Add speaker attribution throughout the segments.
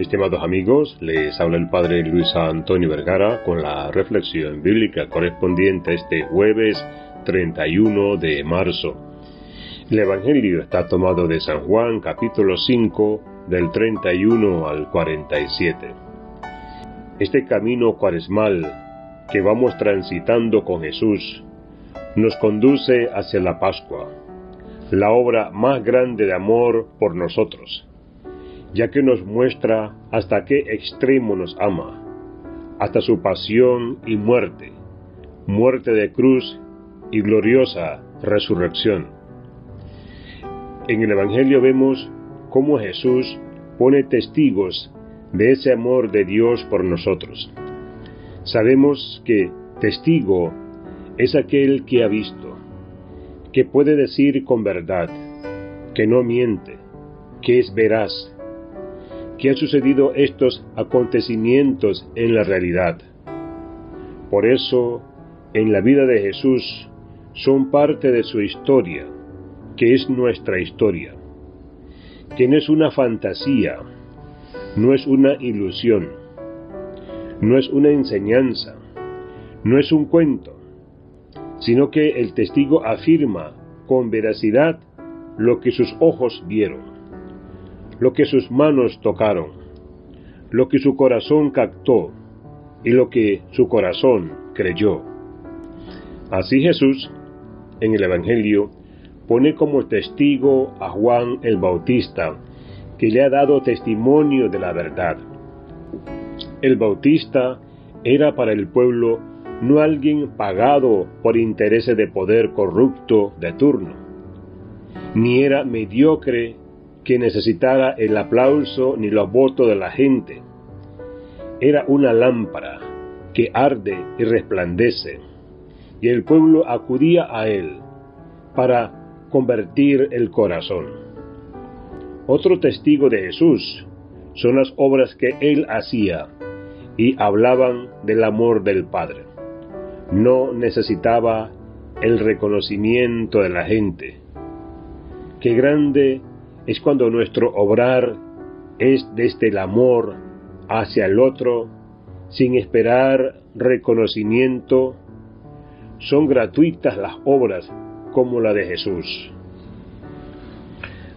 Speaker 1: Estimados amigos, les habla el Padre Luis Antonio Vergara con la reflexión bíblica correspondiente a este jueves 31 de marzo. El Evangelio está tomado de San Juan capítulo 5 del 31 al 47. Este camino cuaresmal que vamos transitando con Jesús nos conduce hacia la Pascua, la obra más grande de amor por nosotros ya que nos muestra hasta qué extremo nos ama, hasta su pasión y muerte, muerte de cruz y gloriosa resurrección. En el Evangelio vemos cómo Jesús pone testigos de ese amor de Dios por nosotros. Sabemos que testigo es aquel que ha visto, que puede decir con verdad, que no miente, que es veraz, que han sucedido estos acontecimientos en la realidad. Por eso, en la vida de Jesús son parte de su historia, que es nuestra historia, que no es una fantasía, no es una ilusión, no es una enseñanza, no es un cuento, sino que el testigo afirma con veracidad lo que sus ojos vieron lo que sus manos tocaron, lo que su corazón captó y lo que su corazón creyó. Así Jesús, en el Evangelio, pone como testigo a Juan el Bautista, que le ha dado testimonio de la verdad. El Bautista era para el pueblo no alguien pagado por intereses de poder corrupto de turno, ni era mediocre que necesitara el aplauso ni los votos de la gente. Era una lámpara que arde y resplandece, y el pueblo acudía a él para convertir el corazón. Otro testigo de Jesús son las obras que él hacía y hablaban del amor del Padre. No necesitaba el reconocimiento de la gente. Qué grande es cuando nuestro obrar es desde el amor hacia el otro, sin esperar reconocimiento. Son gratuitas las obras como la de Jesús.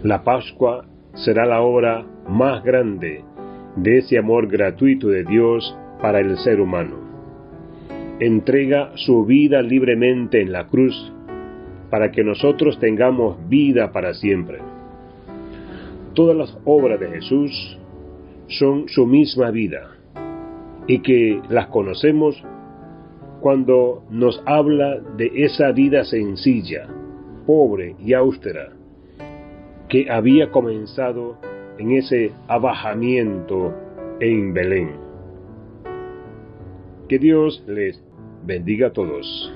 Speaker 1: La Pascua será la obra más grande de ese amor gratuito de Dios para el ser humano. Entrega su vida libremente en la cruz para que nosotros tengamos vida para siempre. Todas las obras de Jesús son su misma vida y que las conocemos cuando nos habla de esa vida sencilla, pobre y austera que había comenzado en ese abajamiento en Belén. Que Dios les bendiga a todos.